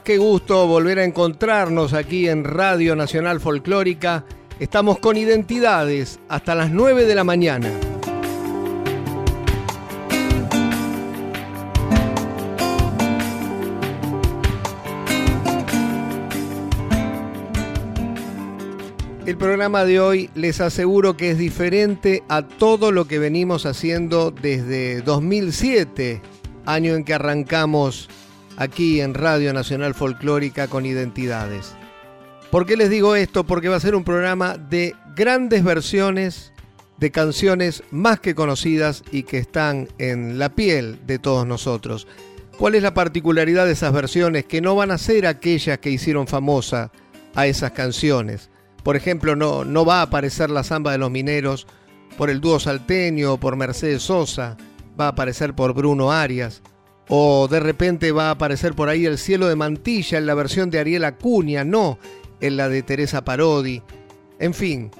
Qué gusto volver a encontrarnos aquí en Radio Nacional Folclórica. Estamos con identidades hasta las 9 de la mañana. El programa de hoy les aseguro que es diferente a todo lo que venimos haciendo desde 2007, año en que arrancamos aquí en Radio Nacional Folclórica con Identidades. ¿Por qué les digo esto? Porque va a ser un programa de grandes versiones de canciones más que conocidas y que están en la piel de todos nosotros. ¿Cuál es la particularidad de esas versiones? Que no van a ser aquellas que hicieron famosa a esas canciones. Por ejemplo, no, no va a aparecer la samba de los mineros por el dúo salteño o por Mercedes Sosa, va a aparecer por Bruno Arias o de repente va a aparecer por ahí el cielo de mantilla en la versión de Ariel Acuña, no en la de Teresa Parodi. En fin,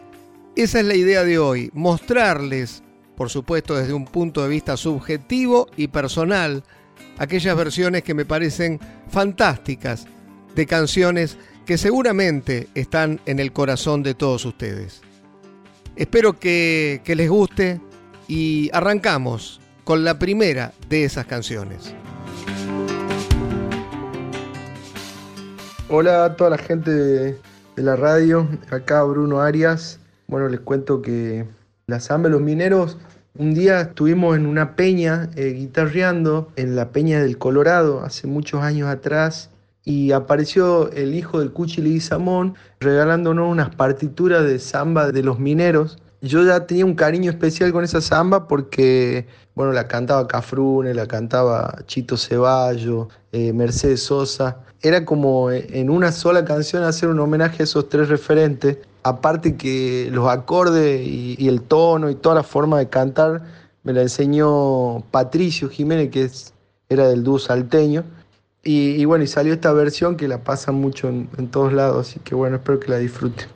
esa es la idea de hoy, mostrarles, por supuesto desde un punto de vista subjetivo y personal, aquellas versiones que me parecen fantásticas de canciones que seguramente están en el corazón de todos ustedes. Espero que, que les guste y arrancamos con la primera de esas canciones. Hola a toda la gente de, la radio, acá Bruno Arias. Bueno, les cuento que la Samba de los Mineros, un día estuvimos en una peña eh, guitarreando en la peña del Colorado hace muchos años atrás y apareció el hijo del Cuchi Samón regalándonos unas partituras de samba de los mineros yo ya tenía un cariño especial con esa samba porque, bueno, la cantaba Cafrune, la cantaba Chito Ceballo, eh, Mercedes Sosa. Era como eh, en una sola canción hacer un homenaje a esos tres referentes. Aparte que los acordes y, el tono y toda la forma de cantar me la enseñó Patricio Jiménez, que es, era del dúo salteño. Y, bueno, y salió esta versión que la pasan mucho en, en todos lados, así que bueno, espero que la disfruten.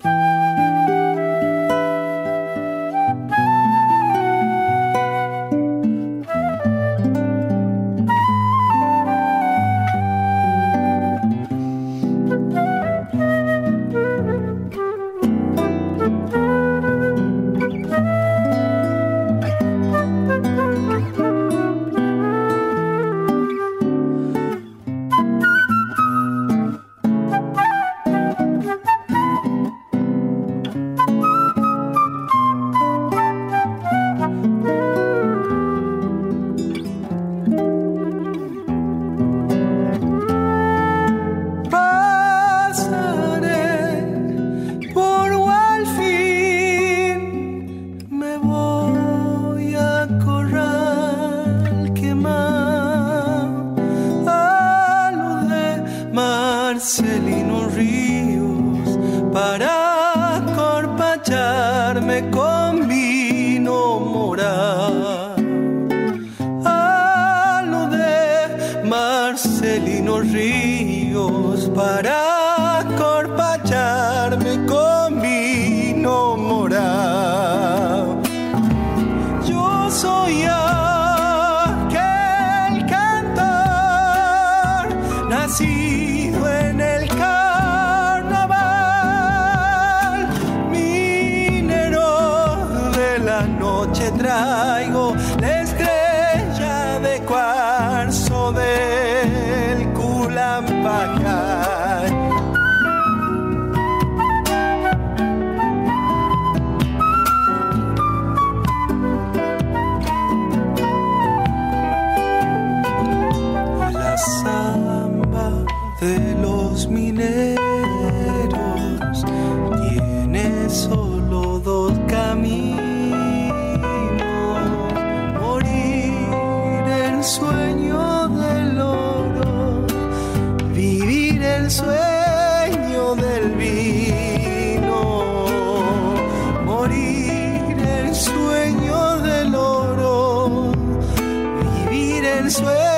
swear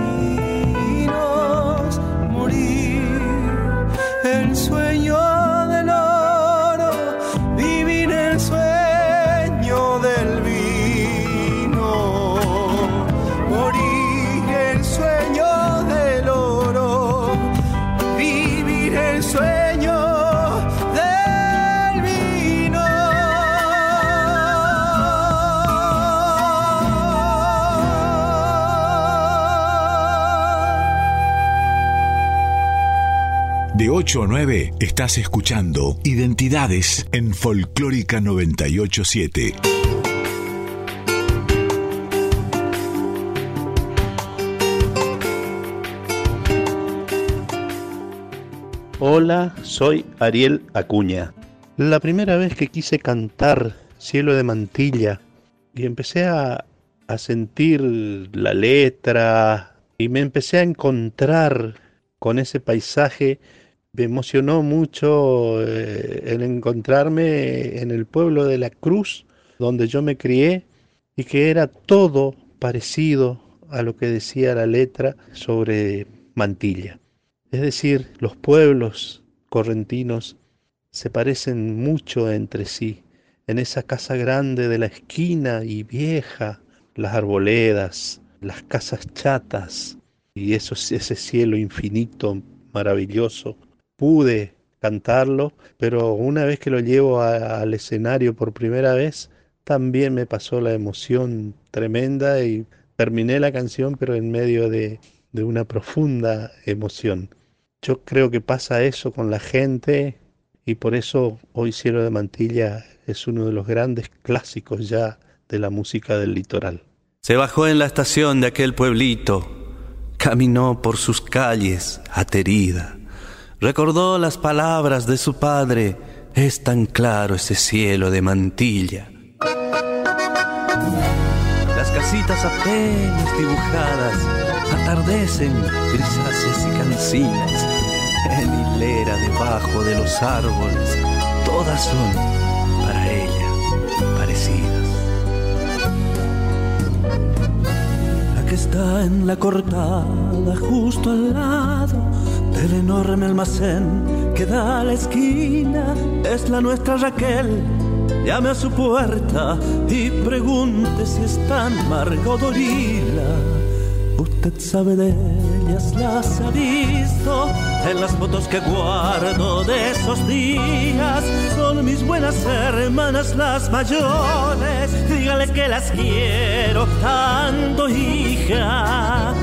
8 a 9 estás escuchando Identidades en Folclórica 987. Hola, soy Ariel Acuña. La primera vez que quise cantar Cielo de Mantilla y empecé a, a sentir la letra y me empecé a encontrar con ese paisaje me emocionó mucho eh, el encontrarme en el pueblo de la Cruz, donde yo me crié, y que era todo parecido a lo que decía la letra sobre Mantilla. Es decir, los pueblos correntinos se parecen mucho entre sí. En esa casa grande de la esquina y vieja, las arboledas, las casas chatas y eso, ese cielo infinito, maravilloso, pude cantarlo, pero una vez que lo llevo al escenario por primera vez, también me pasó la emoción tremenda y terminé la canción, pero en medio de, de una profunda emoción. Yo creo que pasa eso con la gente y por eso hoy Cielo de Mantilla es uno de los grandes clásicos ya de la música del litoral. Se bajó en la estación de aquel pueblito, caminó por sus calles aterida Recordó las palabras de su padre, es tan claro ese cielo de mantilla. Las casitas apenas dibujadas atardecen grisáceas y cancinas en hilera debajo de los árboles, todas son para ella parecidas. La que está en la cortada justo al lado del enorme almacén que da a la esquina es la nuestra Raquel. Llame a su puerta y pregunte si está en Margot Usted sabe de ellas, las ha visto en las fotos que guardo de esos días. Son mis buenas hermanas las mayores. Dígale que las quiero tanto, hija.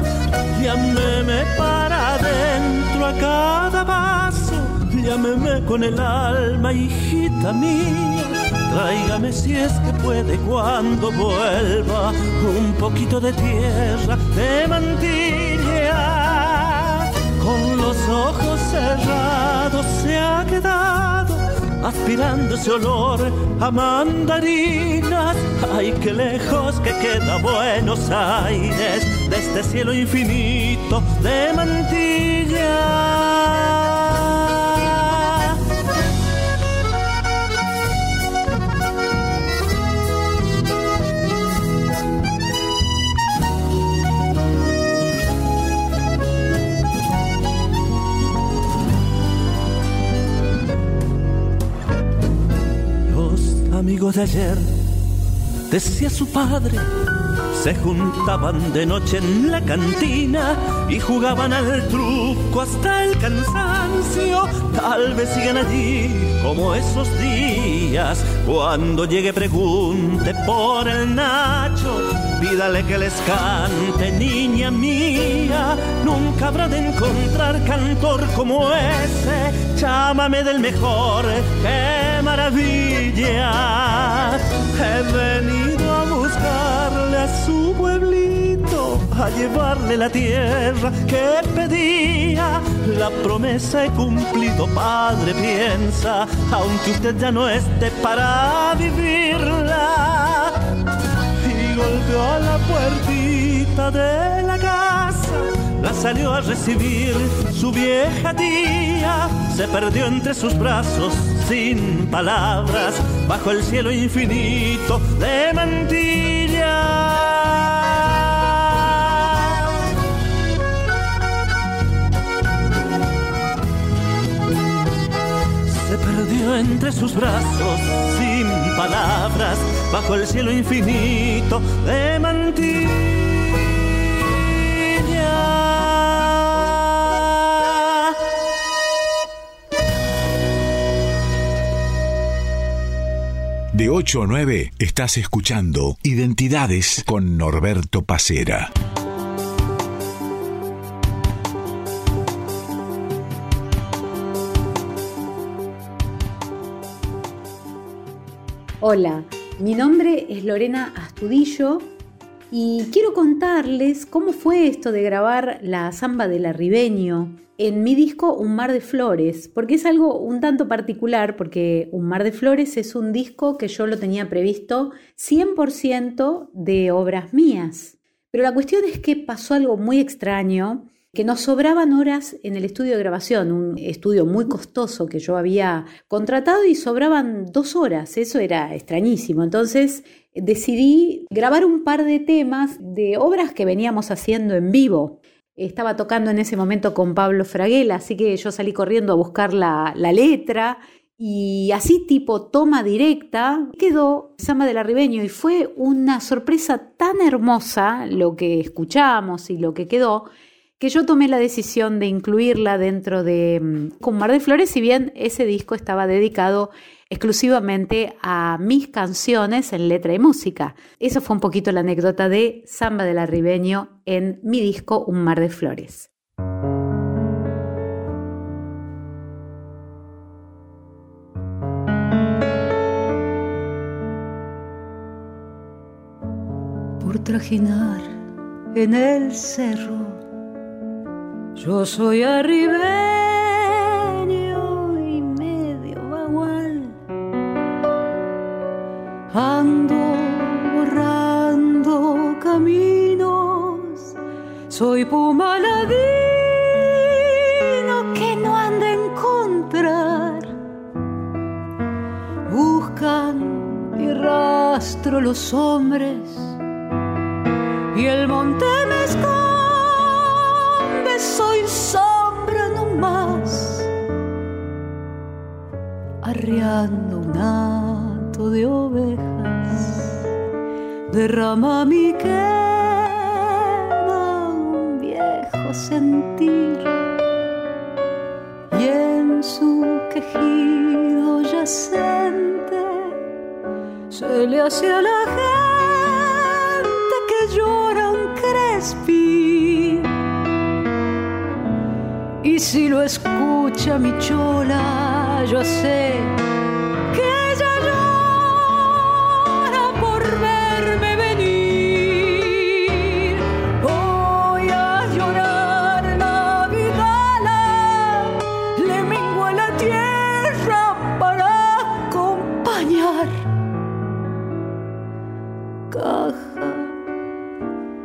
Llámeme para adentro a cada paso. Llámeme con el alma, hijita mía Tráigame si es que puede cuando vuelva un poquito de tierra de mantilla. Aspirando ese olor a mandarinas. Ay, qué lejos que queda Buenos Aires de este cielo infinito de mantilla. De ayer, decía su padre, se juntaban de noche en la cantina y jugaban al truco hasta el cansancio. Tal vez sigan allí como esos días. Cuando llegue pregunte por el Nacho, pídale que les cante, niña mía. Nunca habrá de encontrar cantor como ese. Llámame del mejor, qué maravilla. He venido a buscarle a su pueblito, a llevarle la tierra que pedía. La promesa he cumplido, padre, piensa, aunque usted ya no esté para vivirla. Golpeó a la puertita de la casa, la salió a recibir su vieja tía. Se perdió entre sus brazos sin palabras, bajo el cielo infinito de mantilla. Perdió entre sus brazos sin palabras bajo el cielo infinito de mantilla. De 8 a 9 estás escuchando Identidades con Norberto Pacera. Hola, mi nombre es Lorena Astudillo y quiero contarles cómo fue esto de grabar la samba del arribeño en mi disco Un Mar de Flores, porque es algo un tanto particular, porque Un Mar de Flores es un disco que yo lo tenía previsto 100% de obras mías. Pero la cuestión es que pasó algo muy extraño que nos sobraban horas en el estudio de grabación, un estudio muy costoso que yo había contratado y sobraban dos horas, eso era extrañísimo. Entonces decidí grabar un par de temas de obras que veníamos haciendo en vivo. Estaba tocando en ese momento con Pablo Fraguela, así que yo salí corriendo a buscar la, letra y así tipo toma directa quedó Samba del Arribeño y fue una sorpresa tan hermosa lo que escuchamos y lo que quedó que yo tomé la decisión de incluirla dentro de mm, Con Mar de Flores, si bien ese disco estaba dedicado exclusivamente a mis canciones en letra y música. Eso fue un poquito la anécdota de Samba del Arribeño en mi disco Un Mar de Flores. Por trajinar en el cerro yo soy arribeño y medio bagual. Ando borrando caminos. Soy pumaladino que no anda a encontrar. Buscan mi rastro los hombres y el monte un hato de ovejas, derrama mi quema un viejo sentir y en su quejido yacente se le hace a la gente que llora un crespi. Y si lo escucha mi chola, yo sé que ella llora por verme venir. Voy a llorar la vidala, le mengua la tierra para acompañar. Caja,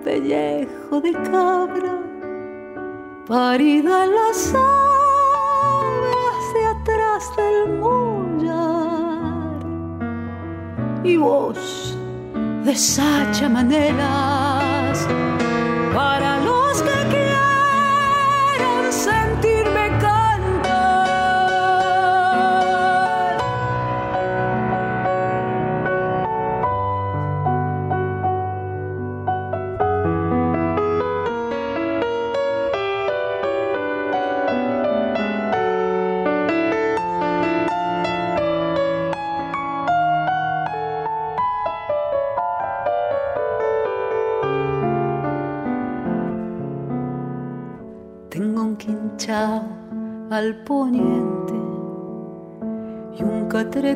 pellejo de cabra, parida las deshacha maneras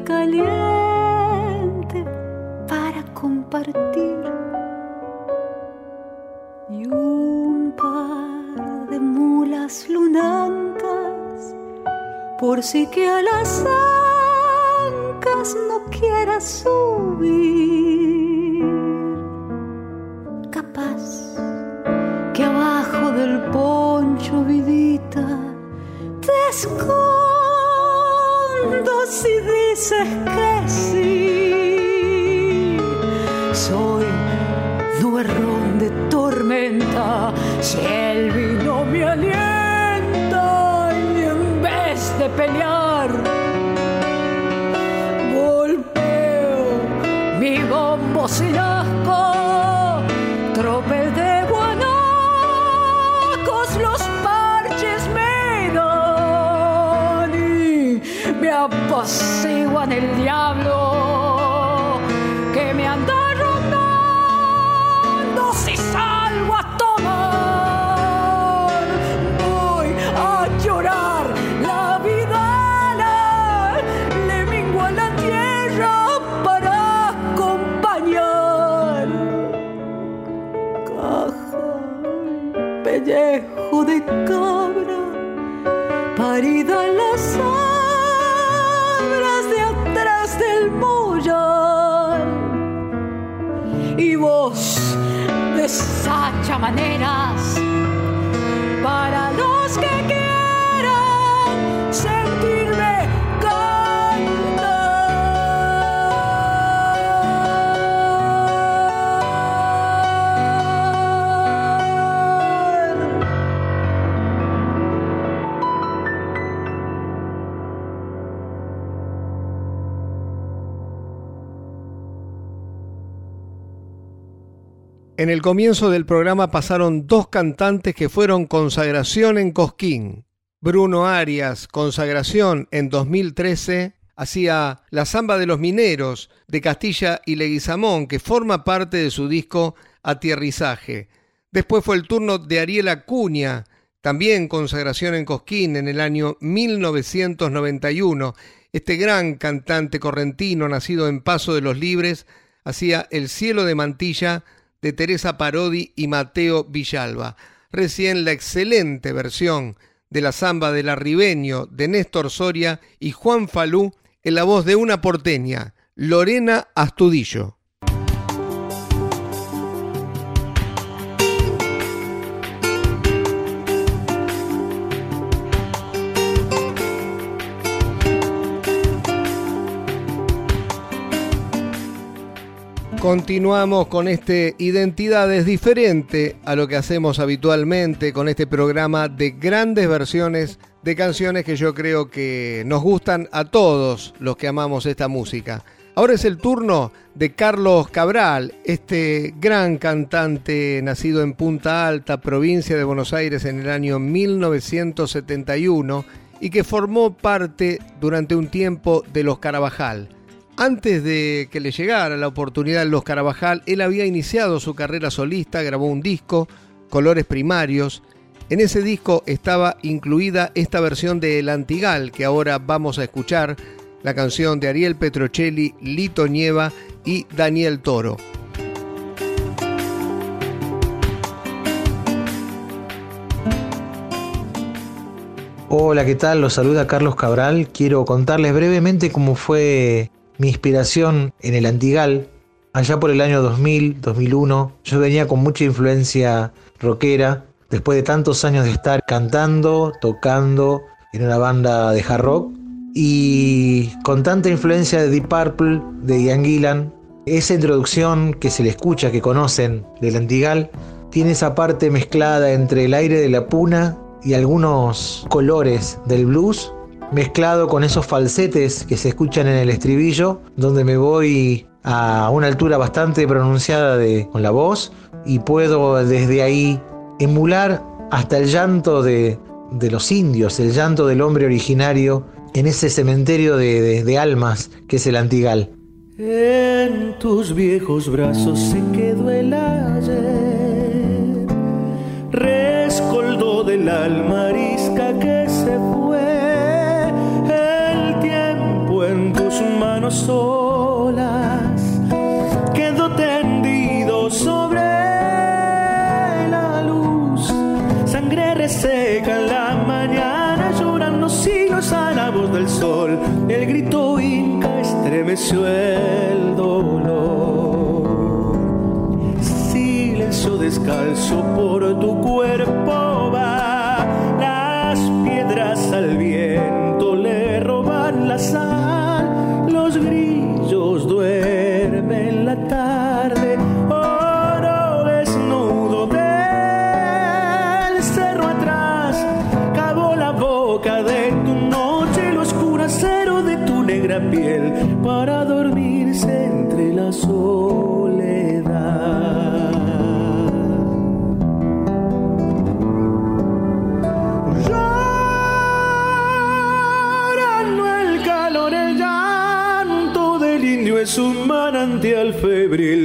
caliente para compartir. Y un par de mulas lunancas por si que a las ancas no quieras subir. Maneras En el comienzo del programa pasaron dos cantantes que fueron consagración en Cosquín. Bruno Arias, consagración en 2013, hacía La Zamba de los Mineros de Castilla y Leguizamón, que forma parte de su disco Aterrizaje. Después fue el turno de Ariel Acuña, también consagración en Cosquín en el año 1991. Este gran cantante correntino, nacido en Paso de los Libres, hacía El cielo de mantilla de Teresa Parodi y Mateo Villalba. Recién la excelente versión de la samba del arribeño de Néstor Soria y Juan Falú en la voz de una porteña, Lorena Astudillo. Continuamos con este Identidades diferente a lo que hacemos habitualmente con este programa de grandes versiones de canciones que yo creo que nos gustan a todos los que amamos esta música. Ahora es el turno de Carlos Cabral, este gran cantante nacido en Punta Alta, provincia de Buenos Aires en el año 1971 y que formó parte durante un tiempo de los Carabajal. Antes de que le llegara la oportunidad en Los Carabajal, él había iniciado su carrera solista, grabó un disco, Colores Primarios. En ese disco estaba incluida esta versión de El Antigal, que ahora vamos a escuchar, la canción de Ariel Petrocelli, Lito Nieva y Daniel Toro. Hola, ¿qué tal? Los saluda Carlos Cabral. Quiero contarles brevemente cómo fue mi inspiración en el Antigal, allá por el año 2000, 2001, yo venía con mucha influencia rockera, después de tantos años de estar cantando, tocando en una banda de hard rock, y con tanta influencia de Deep Purple, de Ian Gillan, esa introducción que se le escucha, que conocen del Antigal, tiene esa parte mezclada entre el aire de la puna y algunos colores del blues mezclado con esos falsetes que se escuchan en el estribillo, donde me voy a una altura bastante pronunciada de, con la voz y puedo desde ahí emular hasta el llanto de, los indios, el llanto del hombre originario en ese cementerio de, de almas que es el Antigal. En tus viejos brazos se quedó el ayer, rescoldo del alma arisca que se manos solas, quedó tendido sobre la luz, sangre reseca en la mañana, llorando a la voz del sol, el grito inca estremeció el dolor. Silencio descalzo por tu cuerpo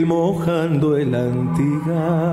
mojando el antigal.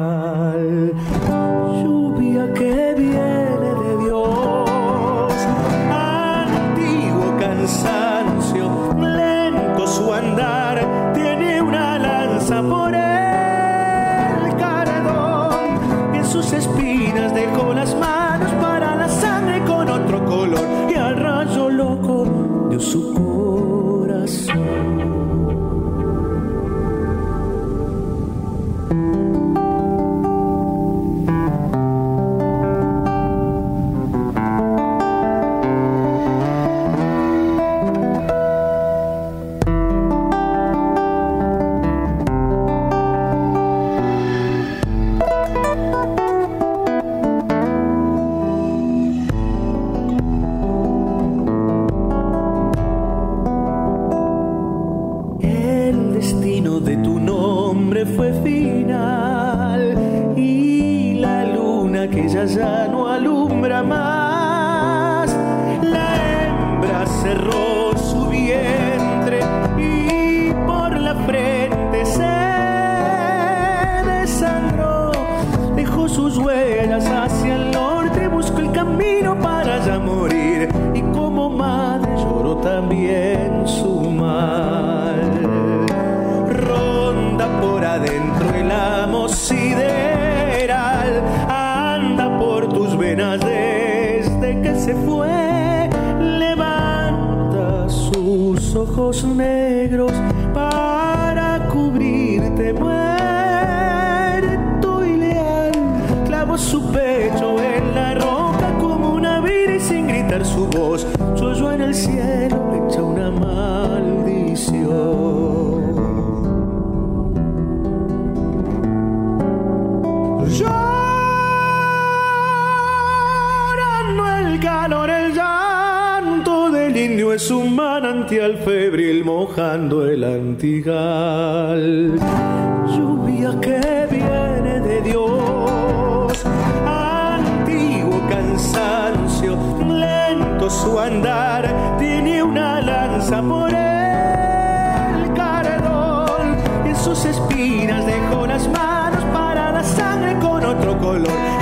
Andar, tiene una lanza por el cardón, en sus espinas dejó las manos para la sangre con otro color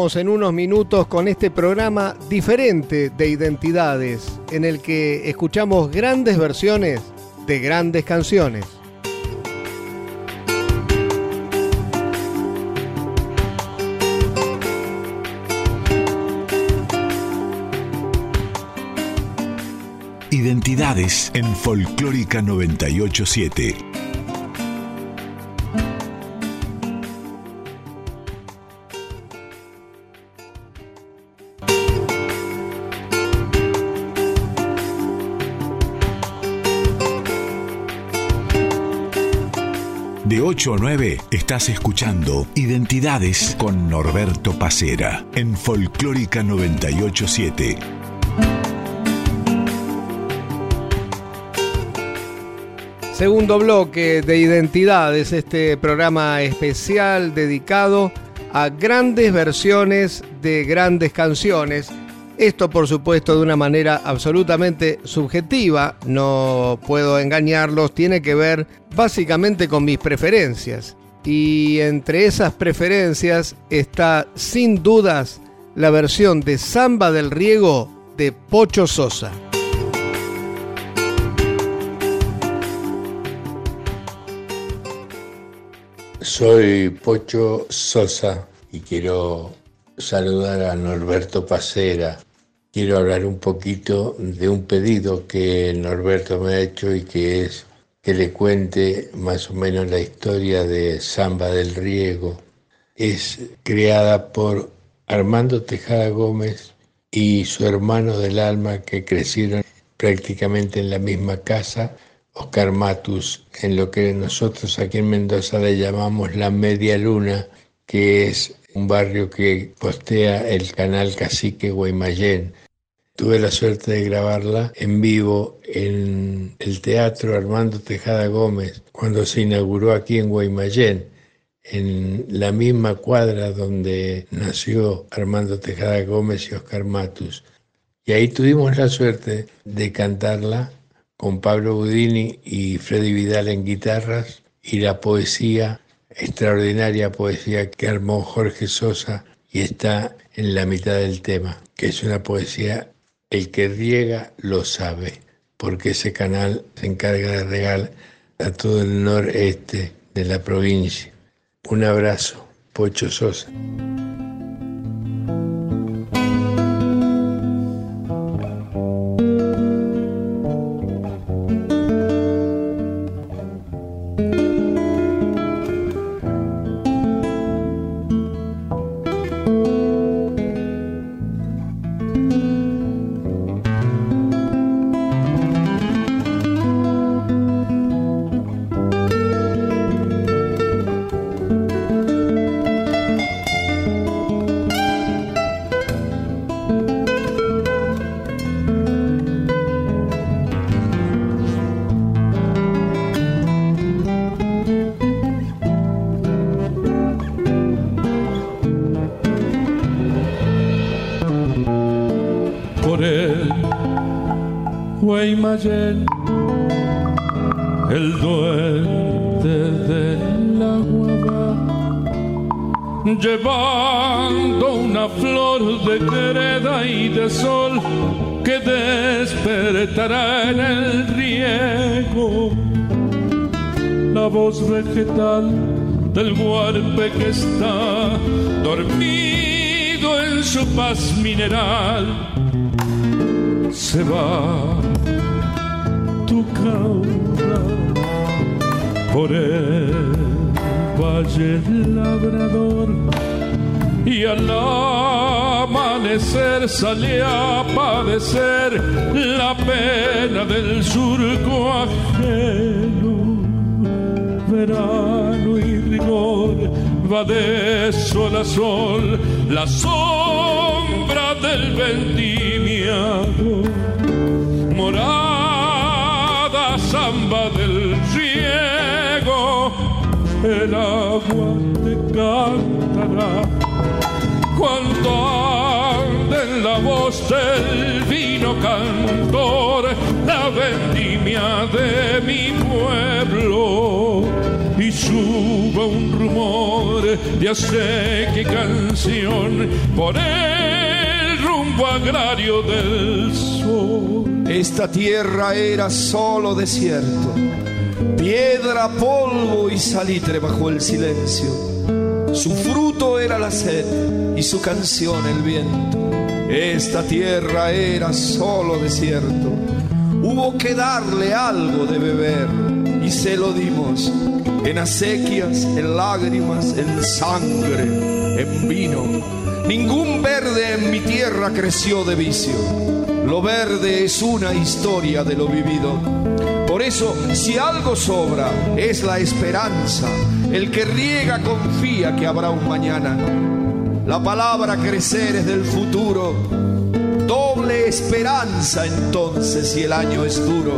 En unos minutos con este programa diferente de identidades, en el que escuchamos grandes versiones de grandes canciones. Identidades en Folclórica 987. 8 a 9 estás escuchando Identidades con Norberto Pacera en Folclórica 987. Segundo bloque de Identidades, este programa especial dedicado a grandes versiones de grandes canciones. Esto, por supuesto, de una manera absolutamente subjetiva, no puedo engañarlos, tiene que ver básicamente con mis preferencias. Y entre esas preferencias está, sin dudas, la versión de Samba del Riego de Pocho Sosa. Soy Pocho Sosa y quiero saludar a Norberto Pacera. Quiero hablar un poquito de un pedido que Norberto me ha hecho y que es que le cuente más o menos la historia de Samba del Riego. Es creada por Armando Tejada Gómez y su hermano del alma que crecieron prácticamente en la misma casa, Oscar Matus, en lo que nosotros aquí en Mendoza le llamamos la Media Luna, que es un barrio que postea el canal Cacique Guaymallén. Tuve la suerte de grabarla en vivo en el Teatro Armando Tejada Gómez cuando se inauguró aquí en Guaymallén, en la misma cuadra donde nació Armando Tejada Gómez y Oscar Matus. Y ahí tuvimos la suerte de cantarla con Pablo Budini y Freddy Vidal en guitarras y la poesía, extraordinaria poesía que armó Jorge Sosa y está en la mitad del tema, que es una poesía, el que riega lo sabe, porque ese canal se encarga de regar a todo el noreste de la provincia. Un abrazo, Pocho Sosa. Guaymallén, el duende del agua va, llevando una flor de greda y de sol que despertará en el riego. La voz vegetal del huarpe que está dormido en su paz mineral se va por el valle labrador y al amanecer sale a padecer la pena del surco ajeno. Verano y rigor va de sol a sol, la sombra del vendimiado. Morada samba del riego, el agua te cantará cuando ande en la voz del vino cantor la vendimia de mi pueblo y suba un rumor de acequia y canción por el rumbo agrario del sol. Esta tierra era solo desierto, piedra, polvo y salitre bajo el silencio. Su fruto era la sed y su canción el viento. Esta tierra era solo desierto. Hubo que darle algo de beber y se lo dimos en acequias, en lágrimas, en sangre, en vino. Ningún verde en mi tierra creció de vicio. Lo verde es una historia de lo vivido. Por eso, si algo sobra, es la esperanza. El que riega confía que habrá un mañana. La palabra crecer es del futuro. Doble esperanza entonces si el año es duro.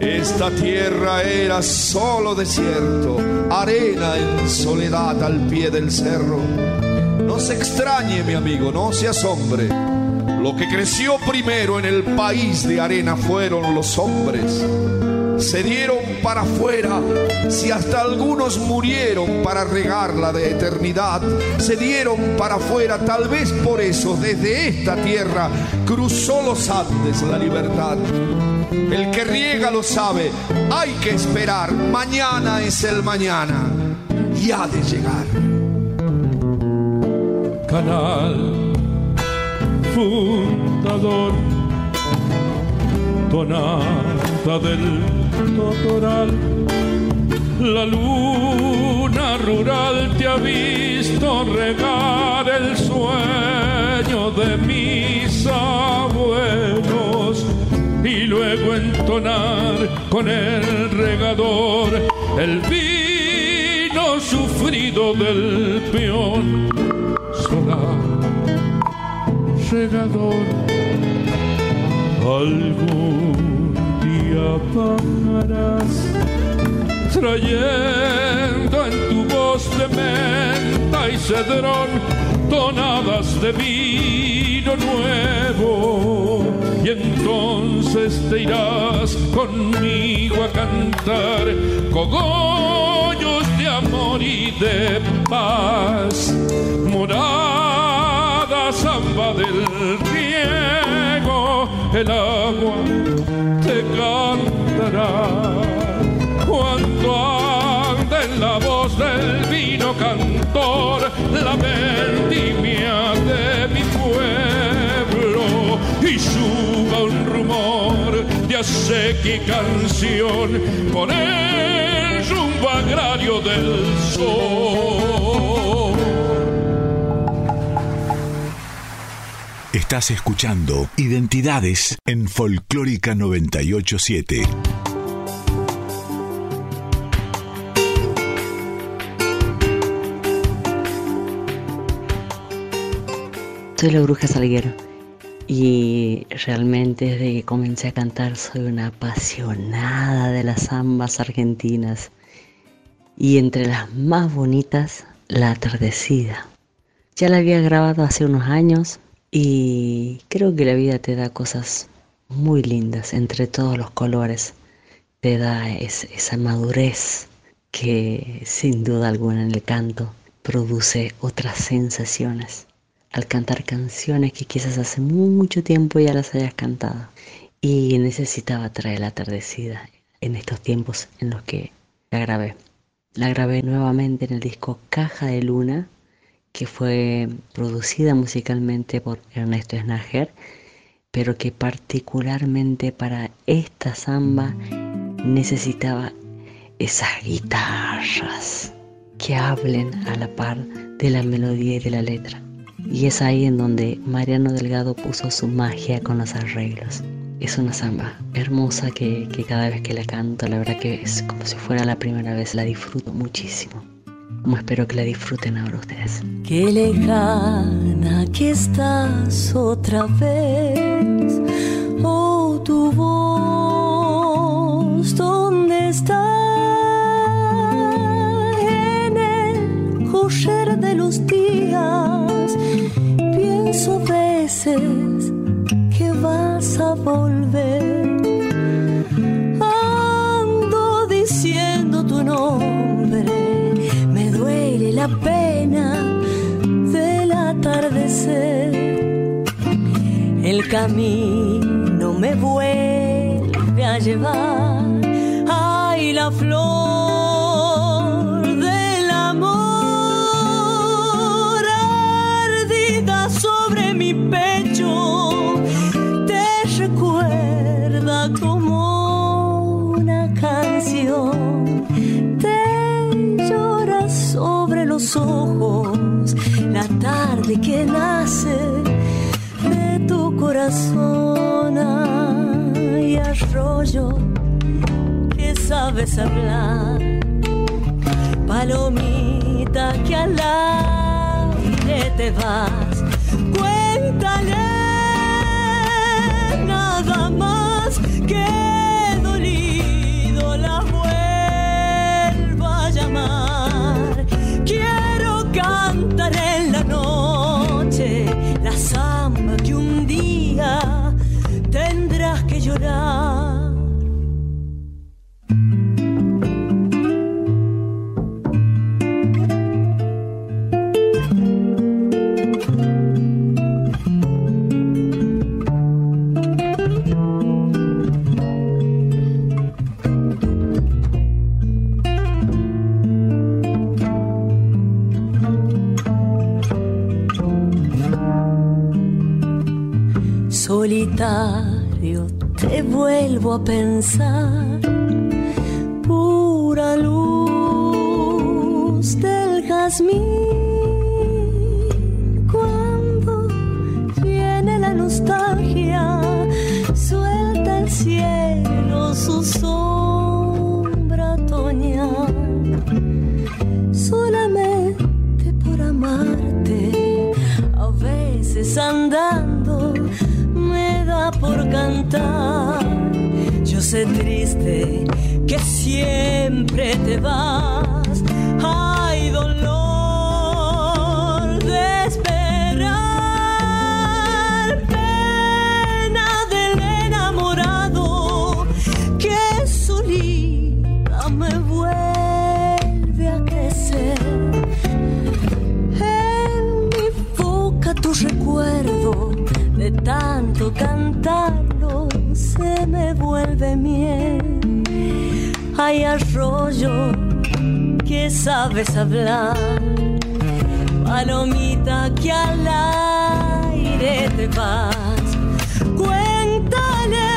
Esta tierra era solo desierto, arena en soledad al pie del cerro. No se extrañe, mi amigo, no se asombre. Lo que creció primero en el país de arena fueron los hombres. Se dieron para afuera, si hasta algunos murieron para regarla de eternidad, se dieron para afuera, tal vez por eso desde esta tierra cruzó los Andes la libertad. El que riega lo sabe, hay que esperar, mañana es el mañana y ha de llegar. Canal fundador, tonada del totoral. La luna rural te ha visto regar el sueño de mis abuelos y luego entonar con el regador el vino sufrido del peón. Solar regador. Algún día pagarás trayendo en tu voz de menta y cedrón tonadas de vino nuevo. Y entonces te irás conmigo a cantar cogollos de amor y de paz. Morada samba del riego, el agua te cantará. Cuando anda en la voz del vino cantor, la vendimia de mi pueblo y suba un rumor de acequia y canción por el rumbo agrario del sol. Estás escuchando Identidades en Folclórica 987. Soy la bruja Salguero y realmente desde que comencé a cantar soy una apasionada de las zambas argentinas y entre las más bonitas la atardecida. Ya la había grabado hace unos años y creo que la vida te da cosas muy lindas entre todos los colores. Te da es- esa madurez que sin duda alguna en el canto produce otras sensaciones al cantar canciones que quizás hace mucho tiempo ya las hayas cantado y necesitaba traer la atardecida en estos tiempos en los que la grabé. La grabé nuevamente en el disco Caja de Luna, que fue producida musicalmente por Ernesto Snager, pero que particularmente para esta samba necesitaba esas guitarras que hablen a la par de la melodía y de la letra. Y es ahí en donde Mariano Delgado puso su magia con los arreglos. Es una samba hermosa que, cada vez que la canto, la verdad que es como si fuera la primera vez, la disfruto muchísimo. Como espero que la disfruten ahora ustedes. Qué lejana que estás otra vez. Oh, tu voz, ¿dónde está? En el correr de los días, pienso veces que vas a volver. El camino me vuelve a llevar. Ay, la flor del amor ardida sobre mi pecho te recuerda como una canción. Te llora sobre los ojos que nace de tu corazón. Ay, arroyo que sabes hablar, palomita que al aire te vas. Pensar. Pura luz del jazmín. Siempre te sabes hablar, palomita que al aire te vas. Cuéntale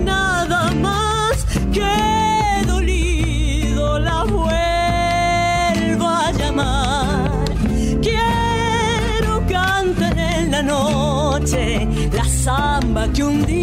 nada más que dolido la vuelvo a llamar. Quiero cantar en la noche la samba que un día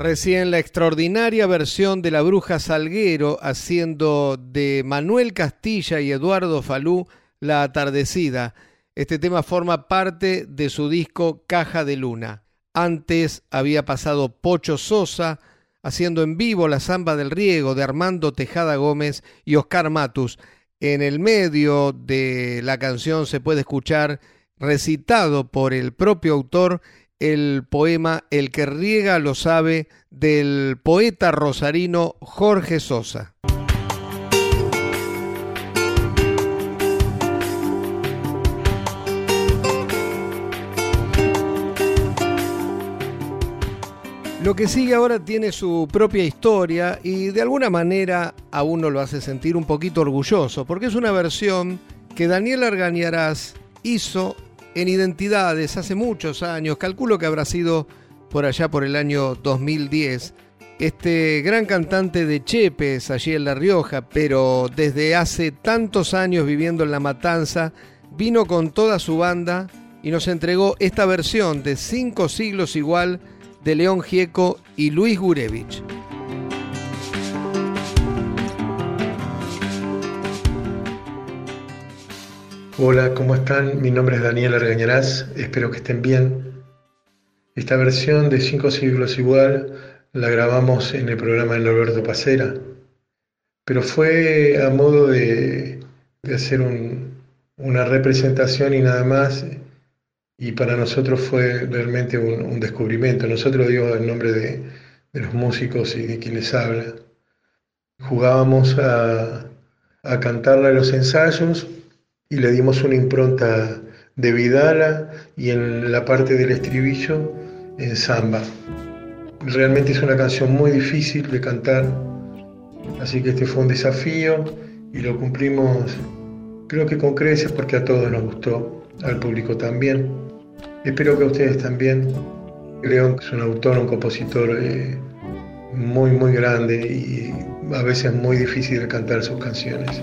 Recién la extraordinaria versión de La Bruja Salguero haciendo de Manuel Castilla y Eduardo Falú La Atardecida. Este tema forma parte de su disco Caja de Luna. Antes había pasado Pocho Sosa haciendo en vivo la samba del riego de Armando Tejada Gómez y Oscar Matus. En el medio de la canción se puede escuchar recitado por el propio autor el poema El que riega lo sabe del poeta rosarino Jorge Sosa. Lo que sigue ahora tiene su propia historia y de alguna manera a uno lo hace sentir un poquito orgulloso, porque es una versión que Daniel Argañarás hizo en Identidades hace muchos años, calculo que habrá sido por allá por el año 2010, este gran cantante de Chepes, allí en La Rioja, pero desde hace tantos años viviendo en La Matanza, vino con toda su banda y nos entregó esta versión de Cinco siglos igual de León Gieco y Luis Gurevich. Hola, ¿cómo están? Mi nombre es Daniel Argañarás, espero que estén bien. Esta versión de Cinco siglos igual la grabamos en el programa de Norberto Pacera, pero fue a modo de, hacer una representación y nada más, y para nosotros fue realmente un, descubrimiento. Nosotros digo en nombre de, los músicos y de quienes hablan. Jugábamos a, a cantarla en los ensayos y le dimos una impronta de Vidala y en la parte del estribillo en samba. Realmente es una canción muy difícil de cantar, así que este fue un desafío y lo cumplimos creo que con creces porque a todos nos gustó, al público también. Espero que a ustedes también. León es un autor, un compositor eh, muy, muy grande y a veces muy difícil de cantar sus canciones.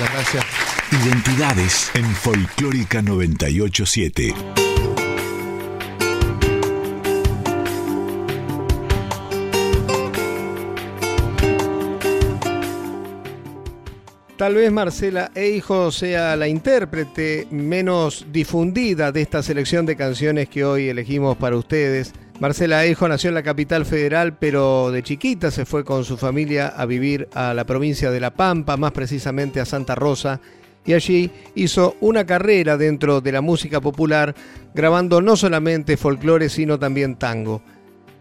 Gracias. Identidades en Folclórica 987. Tal vez Marcela Eijo sea la intérprete menos difundida de esta selección de canciones que hoy elegimos para ustedes. Marcela Eijo nació en la capital federal, pero de chiquita se fue con su familia a vivir a la provincia de La Pampa, más precisamente a Santa Rosa, y allí hizo una carrera dentro de la música popular, grabando no solamente folclore, sino también tango.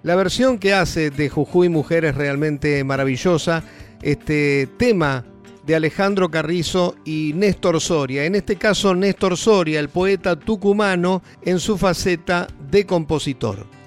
La versión que hace de Jujuy Mujer es realmente maravillosa. Este tema de Alejandro Carrizo y Néstor Soria. En este caso, Néstor Soria, el poeta tucumano, en su faceta de compositor.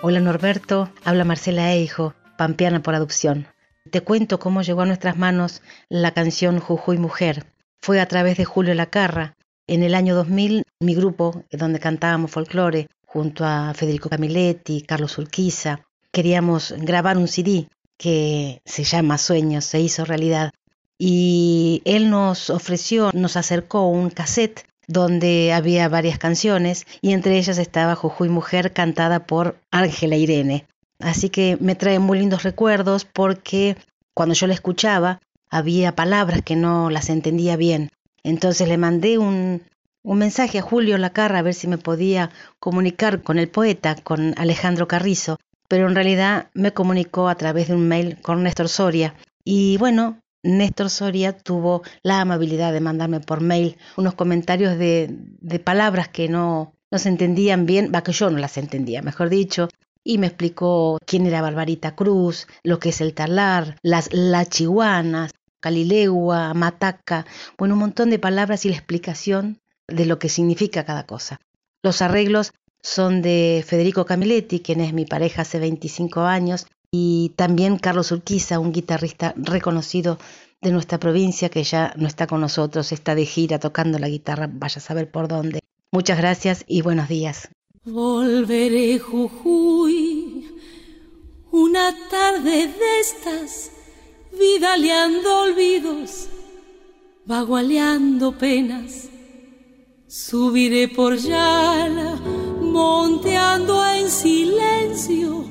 Hola Norberto, habla Marcela Eijo, pampeana por adopción. Te cuento cómo llegó a nuestras manos la canción Jujuy Mujer. Fue a través de Julio Lacarra. En el año 2000, mi grupo, donde cantábamos folclore, junto a Federico Camiletti, Carlos Urquiza, queríamos grabar un CD que se llama Sueños, se hizo realidad. Y él nos ofreció, nos acercó un cassette donde había varias canciones y entre ellas estaba Jujuy Mujer cantada por Ángela Irene. Así que me trae muy lindos recuerdos porque cuando yo la escuchaba había palabras que no las entendía bien. Entonces le mandé un, un mensaje a Julio Lacarra a ver si me podía comunicar con el poeta, con Alejandro Carrizo, pero en realidad me comunicó a través de un mail con Néstor Soria. Y bueno, Néstor Soria tuvo la amabilidad de mandarme por mail unos comentarios de, de palabras que no, no se entendían bien, va que yo no las entendía, mejor dicho, y me explicó quién era Barbarita Cruz, lo que es el talar, las lachiguanas, calilegua, mataca, bueno, un montón de palabras y la explicación de lo que significa cada cosa. Los arreglos son de Federico Camiletti, quien es mi pareja hace 25 años, y también Carlos Urquiza, un guitarrista reconocido de nuestra provincia que ya no está con nosotros, está de gira tocando la guitarra, vaya a saber por dónde. Muchas gracias y buenos días. Volveré Jujuy, una tarde de estas, vidaleando olvidos, vagualeando penas. Subiré por Yala monteando en silencio,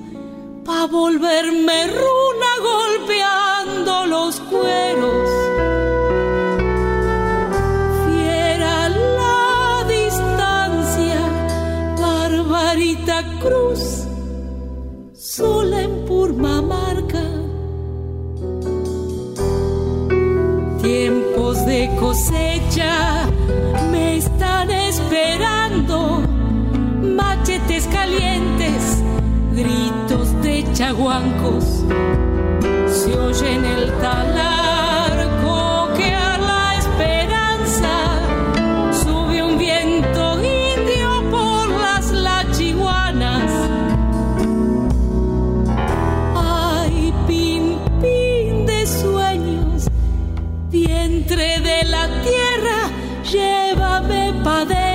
pa' volverme runa golpeando los cueros. Fiera la distancia, Barbarita Cruz, sola en Purmamarca. Tiempos de cosecha me están esperando calientes, gritos chaguancos, se oye en el talar coquear la esperanza, sube un viento indio por las lachiguanas. Ay, pin de sueños, vientre de la tierra, llévame pa'.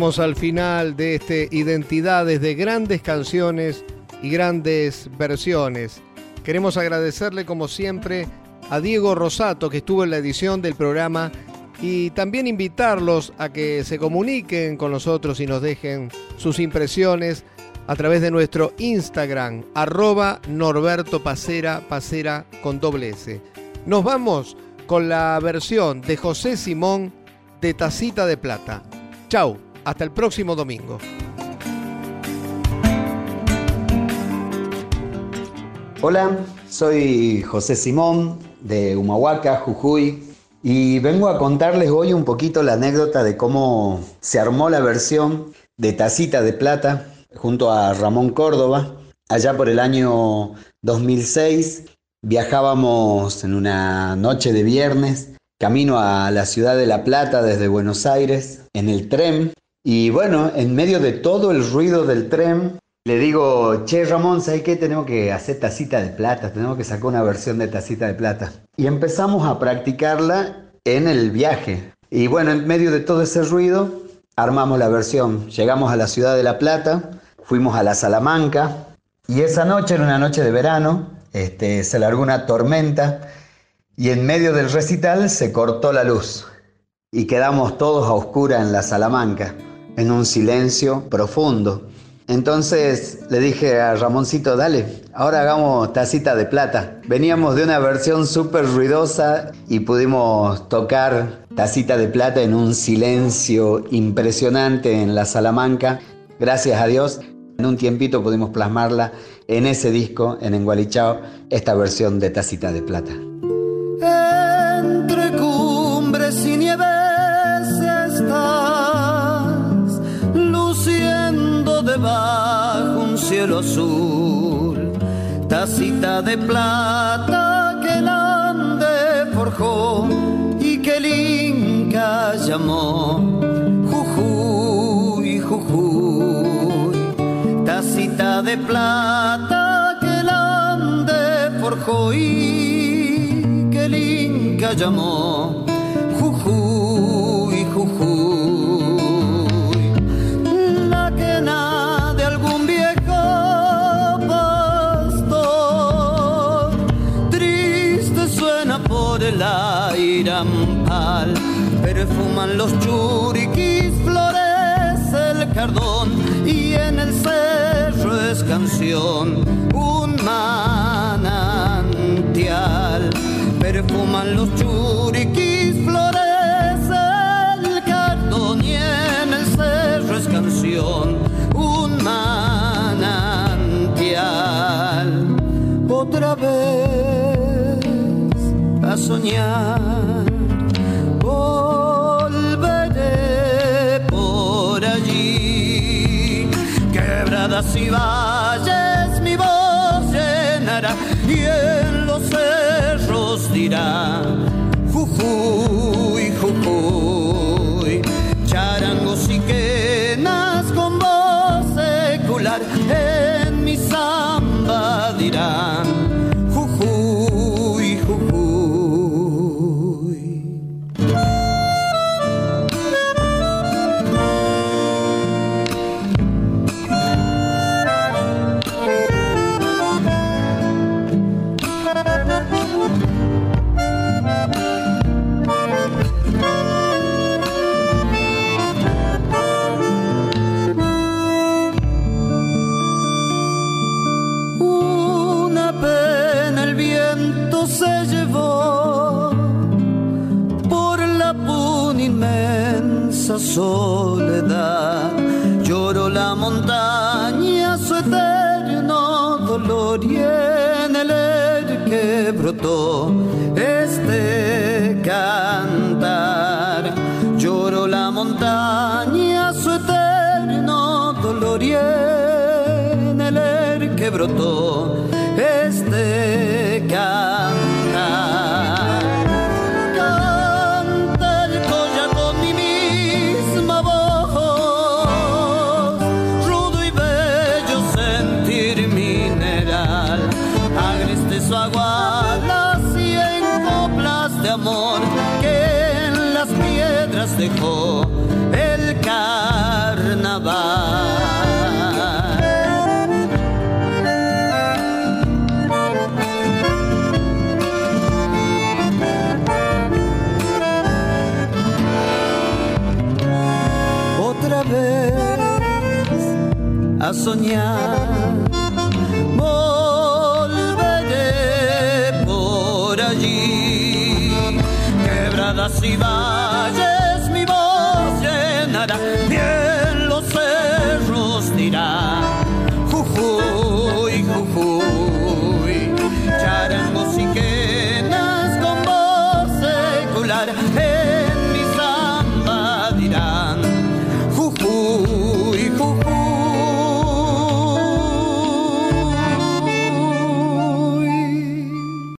Al final de este Identidades de grandes canciones y grandes versiones. Queremos agradecerle como siempre a Diego Rosato que estuvo en la edición del programa y también invitarlos a que se comuniquen con nosotros y nos dejen sus impresiones a través de nuestro Instagram, arroba Norberto Pacera, Pacera con doble S. Nos vamos con la versión de José Simón de Tacita de Plata. Chau, hasta el próximo domingo. Hola, soy José Simón de Humahuaca, Jujuy, y vengo a contarles hoy un poquito la anécdota de cómo se armó la versión de Tacita de Plata junto a Ramón Córdoba. Allá por el año 2006 viajábamos en una noche de viernes camino a la ciudad de La Plata desde Buenos Aires en el tren. Y bueno, en medio de todo el ruido del tren, le digo, che Ramón, ¿sabes qué? Tenemos que hacer tacita de plata, tenemos que sacar una versión de tacita de plata. Y empezamos a practicarla en el viaje. Y bueno, en medio de todo ese ruido, armamos la versión. Llegamos a la ciudad de La Plata, fuimos a la Salamanca, y esa noche, era una noche de verano, este, se largó una tormenta, y en medio del recital se cortó la luz. Y quedamos todos a oscura en la Salamanca, en un silencio profundo. Entonces le dije a Ramoncito, dale, ahora hagamos tacita de plata. Veníamos de una versión súper ruidosa y pudimos tocar tacita de plata en un silencio impresionante en la Salamanca. Gracias a Dios, en un tiempito pudimos plasmarla en ese disco, en Engualichao, esta versión de tacita de plata. Tacita de plata que el ande forjó y que el Inca llamó Jujuy, Jujuy, tacita de plata que el ande forjó y que el Inca llamó un manantial. Perfuman los churiquis, florece el cartón y en el cerro es canción, un manantial. Otra vez a soñar. ciudad. soy. Soñar.